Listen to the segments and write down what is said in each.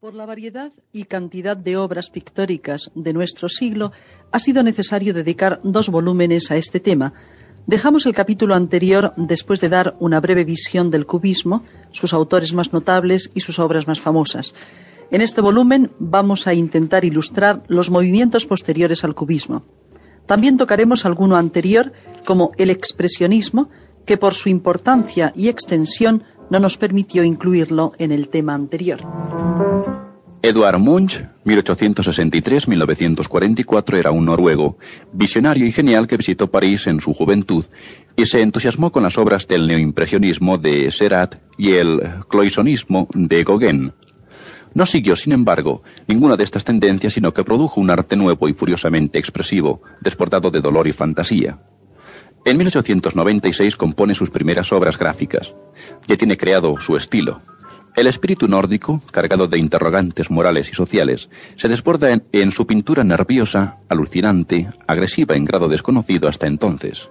Por la variedad y cantidad de obras pictóricas de nuestro siglo, ha sido necesario dedicar dos volúmenes a este tema. Dejamos el capítulo anterior después de dar una breve visión del cubismo, sus autores más notables y sus obras más famosas. En este volumen vamos a intentar ilustrar los movimientos posteriores al cubismo. También tocaremos alguno anterior, como el expresionismo, que por su importancia y extensión no nos permitió incluirlo en el tema anterior. Eduard Munch, 1863-1944, era un noruego, visionario y genial que visitó París en su juventud y se entusiasmó con las obras del neoimpresionismo de Seurat y el cloisonismo de Gauguin. No siguió, sin embargo, ninguna de estas tendencias, sino que produjo un arte nuevo y furiosamente expresivo, desbordado de dolor y fantasía. En 1896 compone sus primeras obras gráficas. Ya tiene creado su estilo, el espíritu nórdico, cargado de interrogantes morales y sociales, se desborda en, su pintura nerviosa, alucinante, agresiva en grado desconocido hasta entonces.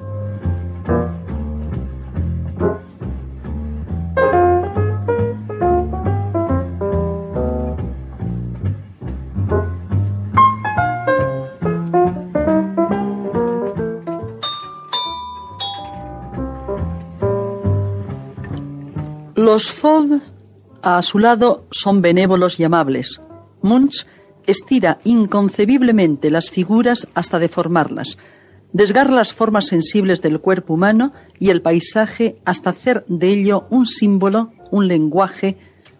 Los FOB a su lado son benévolos y amables. Munch estira inconcebiblemente las figuras hasta deformarlas, desgarra las formas sensibles del cuerpo humano y el paisaje hasta hacer de ello un símbolo, un lenguaje,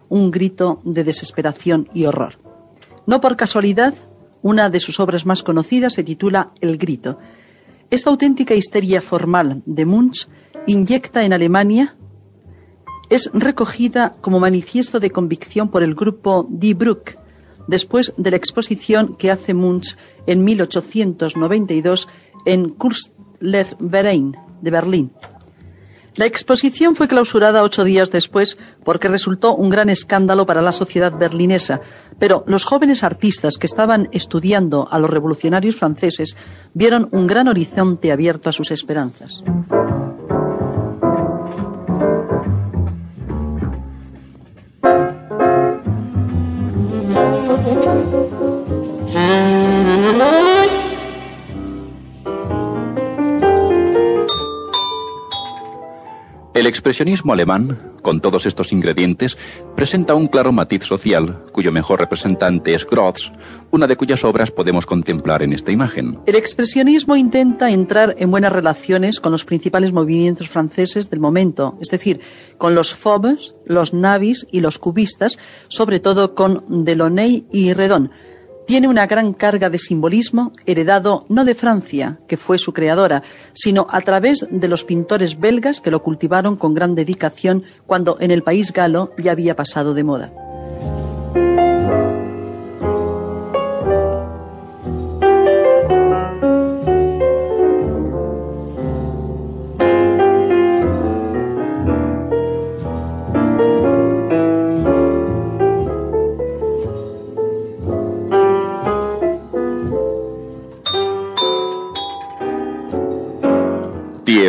un grito de desesperación y horror. No por casualidad, una de sus obras más conocidas se titula El grito. Esta auténtica histeria formal de Munch inyecta en Alemania es recogida como manifiesto de convicción por el grupo Die Bruck, después de la exposición que hace Munch en 1892 en Verein de Berlín. La exposición fue clausurada ocho días después porque resultó un gran escándalo para la sociedad berlinesa, pero los jóvenes artistas que estaban estudiando a los revolucionarios franceses vieron un gran horizonte abierto a sus esperanzas. El expresionismo alemán, con todos estos ingredientes, presenta un claro matiz social, cuyo mejor representante es Grotz, una de cuyas obras podemos contemplar en esta imagen. El expresionismo intenta entrar en buenas relaciones con los principales movimientos franceses del momento, es decir, con los Faubres, los Navis y los cubistas, sobre todo con Delaunay y Redon tiene una gran carga de simbolismo heredado no de Francia, que fue su creadora, sino a través de los pintores belgas que lo cultivaron con gran dedicación cuando en el país galo ya había pasado de moda.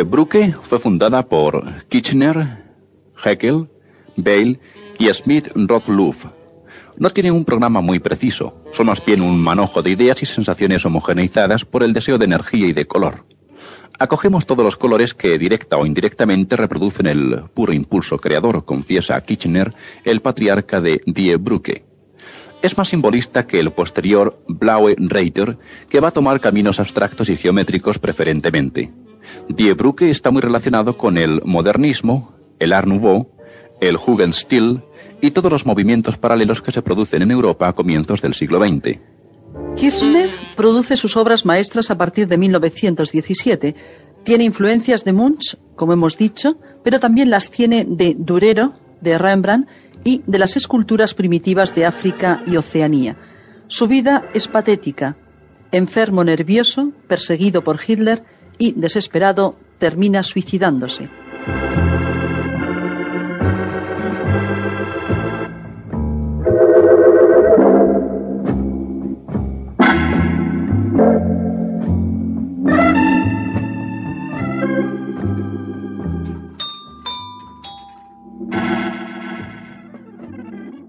Brücke fue fundada por Kitchener, Heckel, Bale y Smith Rothluff. No tiene un programa muy preciso, son más bien un manojo de ideas y sensaciones homogeneizadas por el deseo de energía y de color. Acogemos todos los colores que directa o indirectamente reproducen el puro impulso creador, confiesa Kitchener, el patriarca de Die Brücke. Es más simbolista que el posterior Blaue Reiter, que va a tomar caminos abstractos y geométricos preferentemente. Die Brücke está muy relacionado con el modernismo, el Art Nouveau, el Jugendstil y todos los movimientos paralelos que se producen en Europa a comienzos del siglo XX. Kirchner produce sus obras maestras a partir de 1917. Tiene influencias de Munch, como hemos dicho, pero también las tiene de Durero, de Rembrandt y de las esculturas primitivas de África y Oceanía. Su vida es patética. Enfermo nervioso, perseguido por Hitler, y, desesperado, termina suicidándose.